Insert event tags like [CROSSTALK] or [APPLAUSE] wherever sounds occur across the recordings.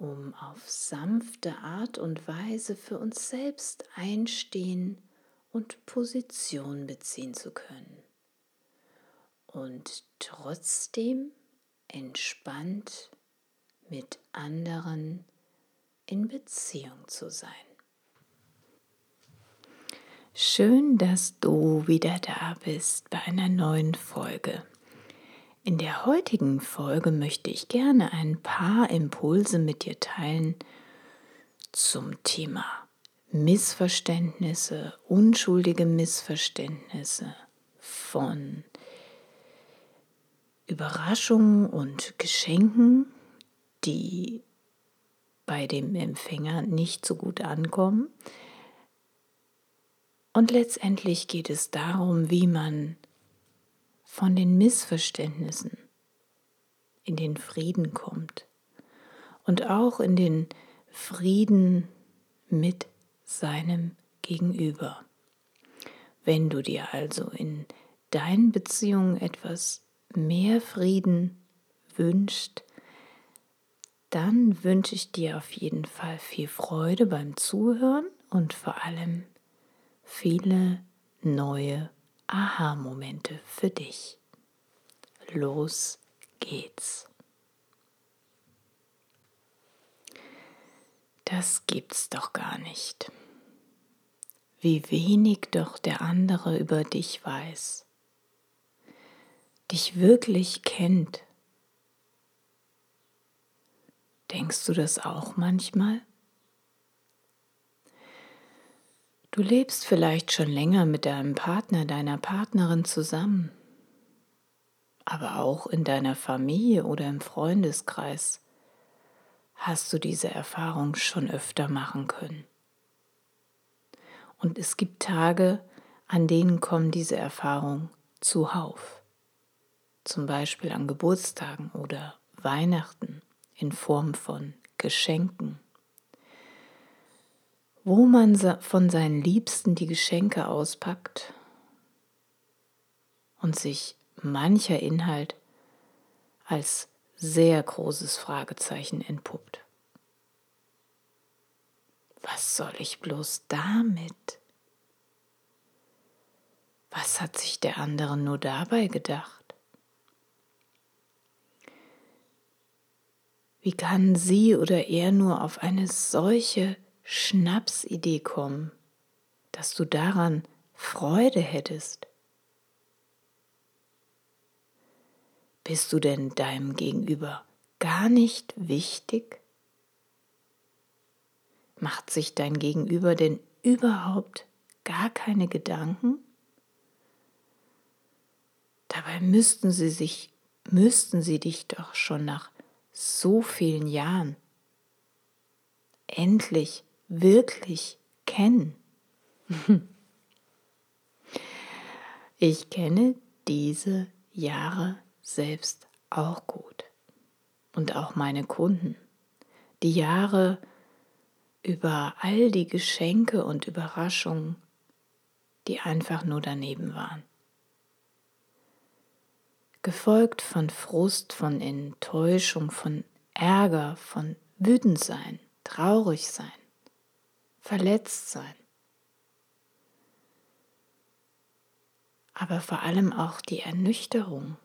um auf sanfte Art und Weise für uns selbst einstehen und Position beziehen zu können. Und trotzdem entspannt mit anderen in Beziehung zu sein. Schön, dass du wieder da bist bei einer neuen Folge. In der heutigen Folge möchte ich gerne ein paar Impulse mit dir teilen zum Thema Missverständnisse, unschuldige Missverständnisse von Überraschungen und Geschenken, die bei dem Empfänger nicht so gut ankommen. Und letztendlich geht es darum, wie man von den Missverständnissen in den Frieden kommt und auch in den Frieden mit seinem Gegenüber. Wenn du dir also in deinen Beziehungen etwas mehr Frieden wünscht, dann wünsche ich dir auf jeden Fall viel Freude beim Zuhören und vor allem viele neue Aha-Momente für dich. Los geht's. Das gibt's doch gar nicht. Wie wenig doch der andere über dich weiß, dich wirklich kennt. Denkst du das auch manchmal? Du lebst vielleicht schon länger mit deinem Partner, deiner Partnerin zusammen, aber auch in deiner Familie oder im Freundeskreis hast du diese Erfahrung schon öfter machen können. Und es gibt Tage, an denen kommen diese Erfahrungen zuhauf. Zum Beispiel an Geburtstagen oder Weihnachten in Form von Geschenken wo man von seinen Liebsten die Geschenke auspackt und sich mancher Inhalt als sehr großes Fragezeichen entpuppt. Was soll ich bloß damit? Was hat sich der andere nur dabei gedacht? Wie kann sie oder er nur auf eine solche Schnapsidee kommen, dass du daran Freude hättest? Bist du denn deinem Gegenüber gar nicht wichtig? Macht sich dein Gegenüber denn überhaupt gar keine Gedanken? Dabei müssten sie sich, müssten sie dich doch schon nach so vielen Jahren endlich wirklich kennen. [LAUGHS] Ich kenne diese Jahre selbst auch gut und auch meine Kunden. Die Jahre über all die Geschenke und Überraschungen, die einfach nur daneben waren. Gefolgt von Frust, von Enttäuschung, von Ärger, von Wütendsein, traurig sein verletzt sein. Aber vor allem auch die Ernüchterung,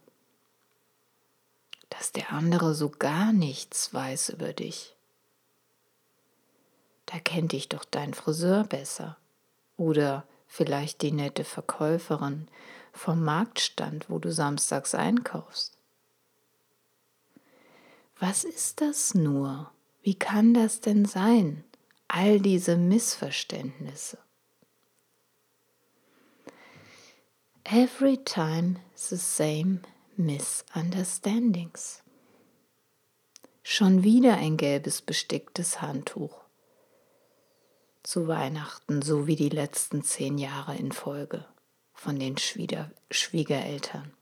dass der andere so gar nichts weiß über dich. Da kennt dich doch dein Friseur besser. Oder vielleicht die nette Verkäuferin vom Marktstand, wo du samstags einkaufst. Was ist das nur? Wie kann das denn sein? All diese Missverständnisse. Every time the same misunderstandings. Schon wieder ein gelbes besticktes Handtuch. Zu Weihnachten, so wie die letzten zehn Jahre in Folge von den Schwieger Schwiegereltern.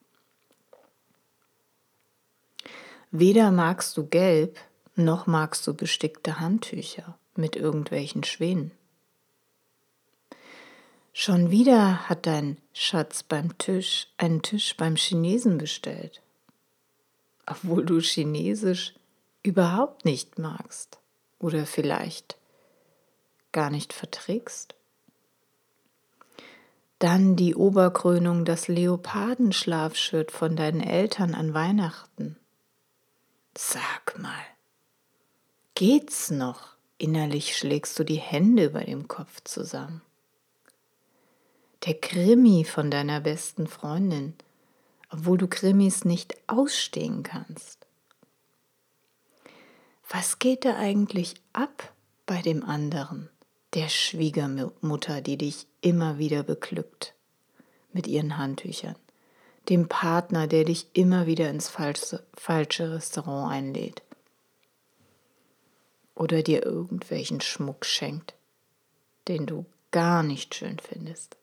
Weder magst du gelb, noch magst du bestickte Handtücher mit irgendwelchen Schwänen. Schon wieder hat dein Schatz beim Tisch einen Tisch beim Chinesen bestellt, obwohl du Chinesisch überhaupt nicht magst oder vielleicht gar nicht verträgst. Dann die Oberkrönung, das Leopardenschlafshirt von deinen Eltern an Weihnachten. Sag mal, geht's noch? Innerlich schlägst du die Hände über dem Kopf zusammen. Der Krimi von deiner besten Freundin, obwohl du Krimis nicht ausstehen kannst. Was geht da eigentlich ab bei dem anderen, der Schwiegermutter, die dich immer wieder beglückt mit ihren Handtüchern, dem Partner, der dich immer wieder ins falsche, falsche Restaurant einlädt oder dir irgendwelchen Schmuck schenkt, den du gar nicht schön findest.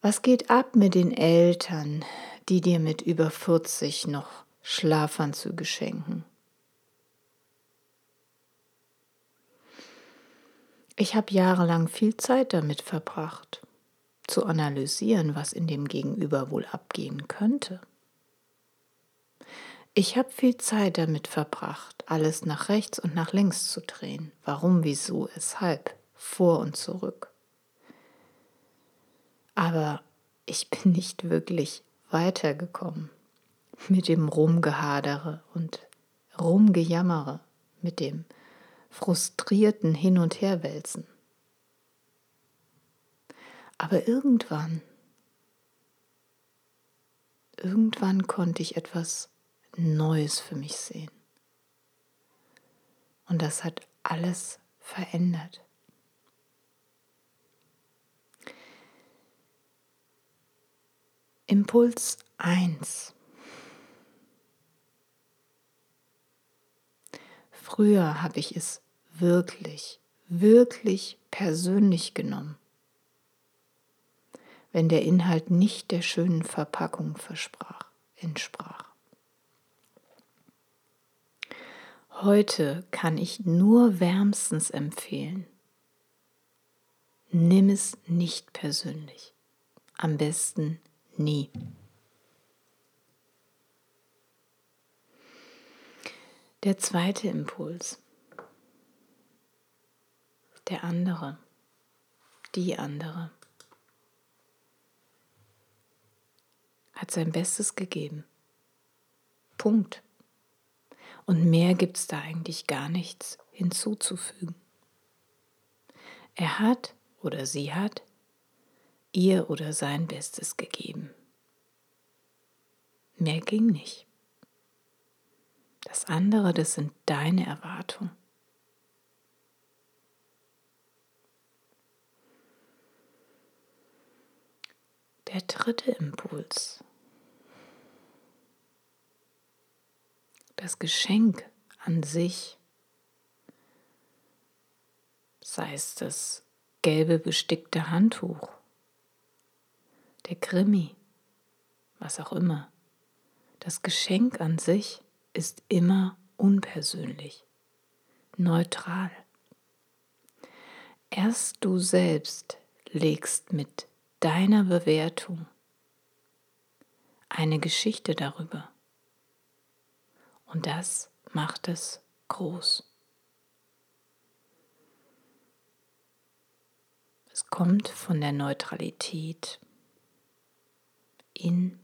Was geht ab mit den Eltern, die dir mit über 40 noch Schlafanzüge schenken. Ich habe jahrelang viel Zeit damit verbracht, zu analysieren, was in dem Gegenüber wohl abgehen könnte. Ich habe viel Zeit damit verbracht, alles nach rechts und nach links zu drehen. Warum, wieso, weshalb, vor und zurück. Aber ich bin nicht wirklich weitergekommen mit dem Rumgehadere und Rumgejammere, mit dem frustrierten Hin- und Herwälzen. Aber irgendwann, irgendwann konnte ich etwas Neues für mich sehen. Und das hat alles verändert. Impuls 1. Früher habe ich es wirklich, wirklich persönlich genommen, wenn der Inhalt nicht der schönen Verpackung versprach, entsprach. Heute kann ich nur wärmstens empfehlen, nimm es nicht persönlich, am besten nie. Der zweite Impuls. Der andere. Die andere. Hat sein Bestes gegeben. Punkt. Und mehr gibt es da eigentlich gar nichts hinzuzufügen. Er hat oder sie hat ihr oder sein Bestes gegeben. Mehr ging nicht. Das andere, das sind deine Erwartungen. Der dritte Impuls. Das Geschenk an sich, sei es das gelbe bestickte Handtuch, der Krimi, was auch immer. Das Geschenk an sich ist immer unpersönlich, neutral. Erst du selbst legst mit deiner Bewertung eine Geschichte darüber. Und das macht es groß. Es kommt von der Neutralität in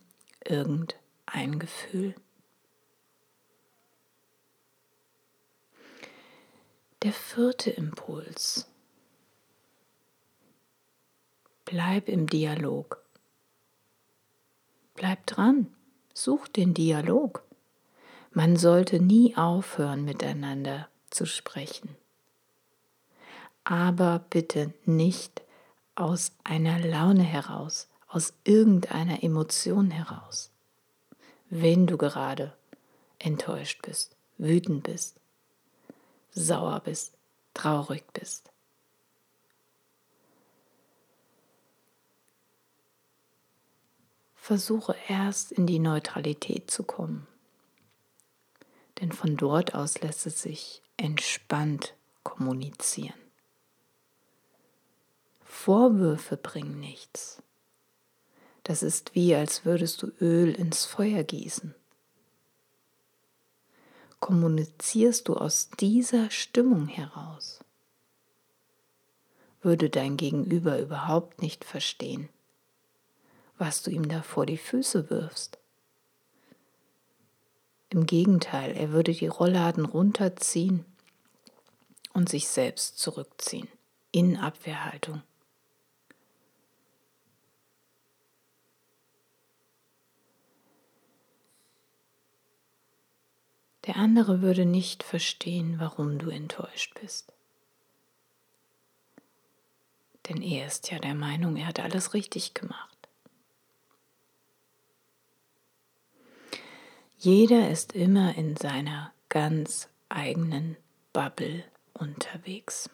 irgendein Gefühl. Der vierte Impuls. Bleib im Dialog. Bleib dran. Such den Dialog. Man sollte nie aufhören, miteinander zu sprechen. Aber bitte nicht aus einer Laune heraus, aus irgendeiner Emotion heraus. Wenn du gerade enttäuscht bist, wütend bist, sauer bist, traurig bist. Versuche erst in die Neutralität zu kommen, denn von dort aus lässt es sich entspannt kommunizieren. Vorwürfe bringen nichts. Das ist wie, als würdest du Öl ins Feuer gießen. Kommunizierst du aus dieser Stimmung heraus, würde dein Gegenüber überhaupt nicht verstehen, was du ihm da vor die Füße wirfst. Im Gegenteil, er würde die Rollladen runterziehen und sich selbst zurückziehen in Abwehrhaltung. Der andere würde nicht verstehen, warum du enttäuscht bist. Denn er ist ja der Meinung, er hat alles richtig gemacht. Jeder ist immer in seiner ganz eigenen Bubble unterwegs.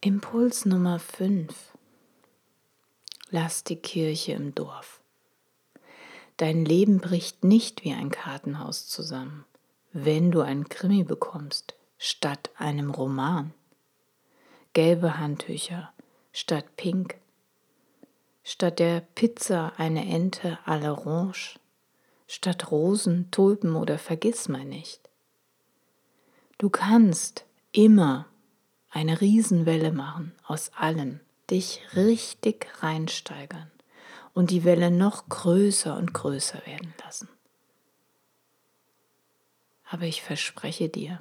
Impuls Nummer 5. Lass die Kirche im Dorf. Dein Leben bricht nicht wie ein Kartenhaus zusammen, wenn du einen Krimi bekommst statt einem Roman. Gelbe Handtücher statt pink. Statt der Pizza eine Ente à l'orange. Statt Rosen, Tulpen oder Vergissmeinnicht. Du kannst immer eine Riesenwelle machen aus allem, dich richtig reinsteigern und die Welle noch größer und größer werden lassen. Aber ich verspreche dir,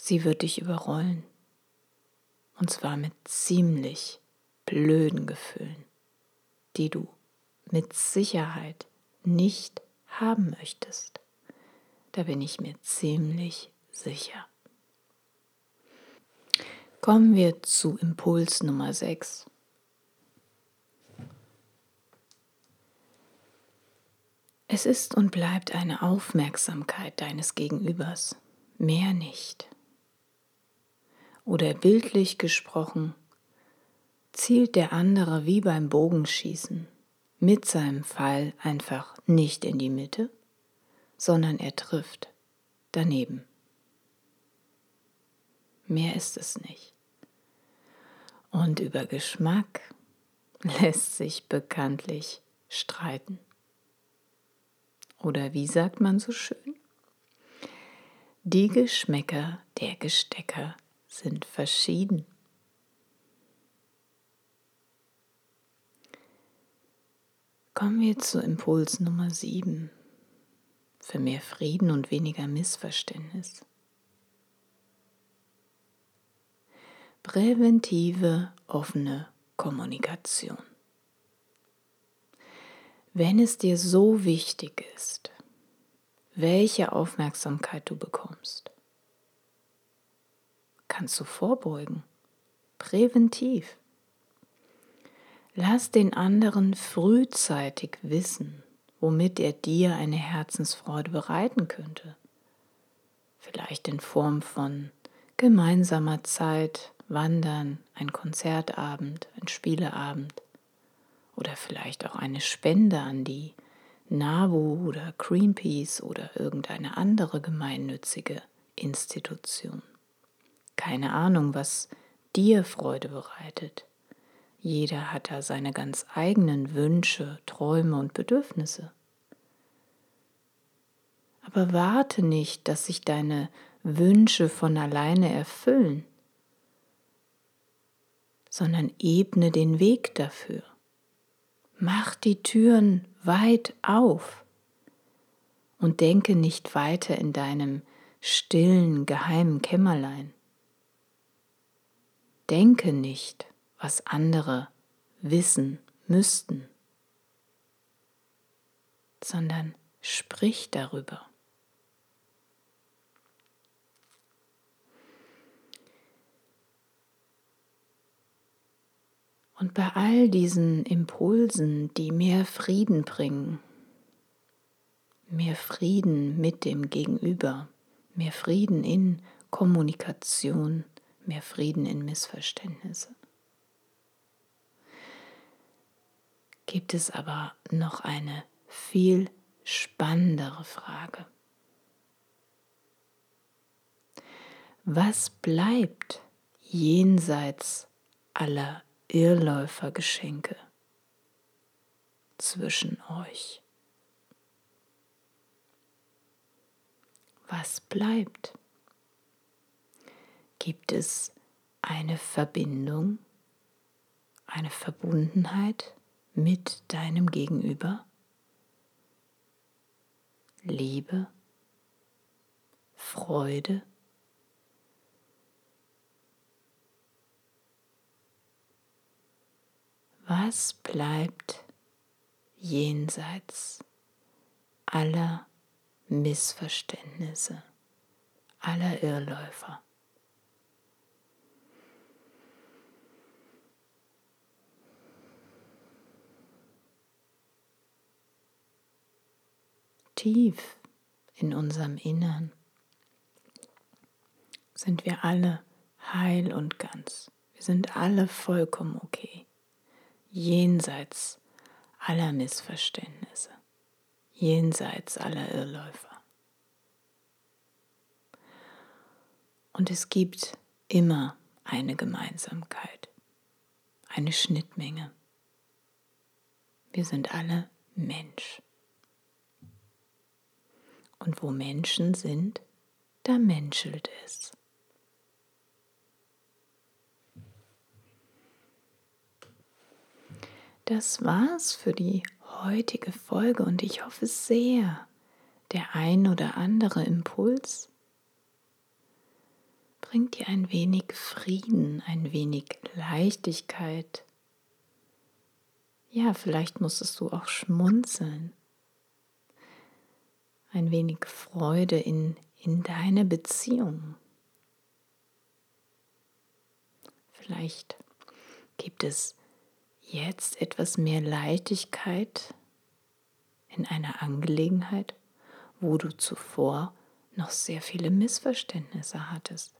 sie wird dich überrollen. Und zwar mit ziemlich blöden Gefühlen, die du mit Sicherheit nicht haben möchtest. Da bin ich mir ziemlich sicher. Kommen wir zu Impuls Nummer 6. Es ist und bleibt eine Aufmerksamkeit deines Gegenübers, mehr nicht. Oder bildlich gesprochen, zielt der andere wie beim Bogenschießen mit seinem Pfeil einfach nicht in die Mitte, sondern er trifft daneben. Mehr ist es nicht. Und über Geschmack lässt sich bekanntlich streiten. Oder wie sagt man so schön? Die Geschmäcker der Gestecker sind verschieden. Kommen wir zu Impuls Nummer 7 für mehr Frieden und weniger Missverständnis. Präventive offene Kommunikation. Wenn es dir so wichtig ist, welche Aufmerksamkeit du bekommst, kannst du vorbeugen, präventiv. Lass den anderen frühzeitig wissen, womit er dir eine Herzensfreude bereiten könnte. Vielleicht in Form von gemeinsamer Zeit, Wandern, ein Konzertabend, ein Spieleabend oder vielleicht auch eine Spende an die NABU oder Greenpeace oder irgendeine andere gemeinnützige Institution. Keine Ahnung, was dir Freude bereitet. Jeder hat da seine ganz eigenen Wünsche, Träume und Bedürfnisse. Aber warte nicht, dass sich deine Wünsche von alleine erfüllen, sondern ebne den Weg dafür. Mach die Türen weit auf und denke nicht weiter in deinem stillen, geheimen Kämmerlein. Denke nicht, was andere wissen müssten, sondern sprich darüber. Und bei all diesen Impulsen, die mehr Frieden bringen, mehr Frieden mit dem Gegenüber, mehr Frieden in Kommunikation, mehr Frieden in Missverständnisse. Gibt es aber noch eine viel spannendere Frage. Was bleibt jenseits aller Irrläufergeschenke zwischen euch? Was bleibt? Gibt es eine Verbindung, eine Verbundenheit mit deinem Gegenüber? Liebe, Freude, Was bleibt jenseits aller Missverständnisse, aller Irrläufer? Tief in unserem Innern sind wir alle heil und ganz. Wir sind alle vollkommen okay jenseits aller Missverständnisse, jenseits aller Irrläufer. Und es gibt immer eine Gemeinsamkeit, eine Schnittmenge. Wir sind alle Mensch. Und wo Menschen sind, da menschelt es. Das war's für die heutige Folge und ich hoffe sehr, der ein oder andere Impuls bringt dir ein wenig Frieden, ein wenig Leichtigkeit. Ja, vielleicht musstest du auch schmunzeln. Ein wenig Freude in, in deine Beziehung. Vielleicht gibt es jetzt etwas mehr Leichtigkeit in einer Angelegenheit, wo du zuvor noch sehr viele Missverständnisse hattest.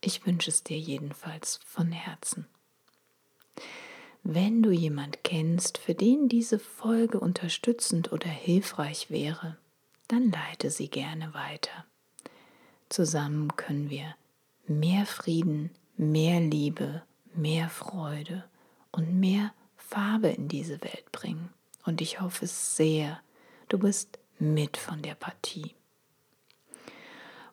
Ich wünsche es dir jedenfalls von Herzen. Wenn du jemand kennst, für den diese Folge unterstützend oder hilfreich wäre, dann leite sie gerne weiter. Zusammen können wir mehr Frieden, mehr Liebe, mehr Freude und mehr Farbe in diese Welt bringen. Und ich hoffe sehr, du bist mit von der Partie.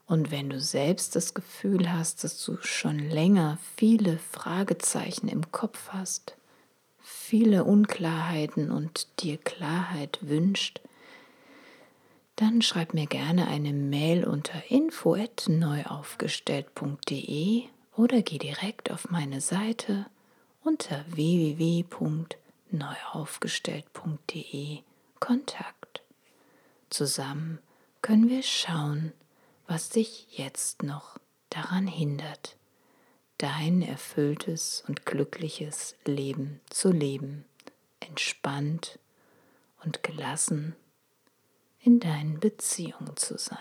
Und wenn du selbst das Gefühl hast, dass du schon länger viele Fragezeichen im Kopf hast, viele Unklarheiten und dir Klarheit wünscht, dann schreib mir gerne eine Mail unter info@neuaufgestellt.de oder geh direkt auf meine Seite unter www.neuaufgestellt.de Kontakt. Zusammen können wir schauen, was dich jetzt noch daran hindert, dein erfülltes und glückliches Leben zu leben, entspannt und gelassen in deinen Beziehungen zu sein.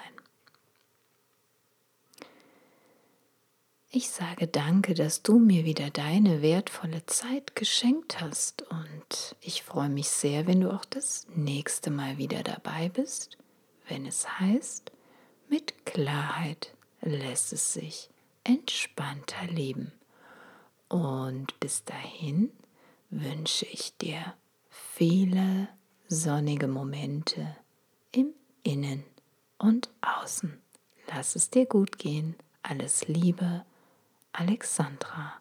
Ich sage danke, dass du mir wieder deine wertvolle Zeit geschenkt hast und ich freue mich sehr, wenn du auch das nächste Mal wieder dabei bist, wenn es heißt, mit Klarheit lässt es sich entspannter leben. Und bis dahin wünsche ich dir viele sonnige Momente im Innen und Außen. Lass es dir gut gehen. Alles Liebe Alexandra.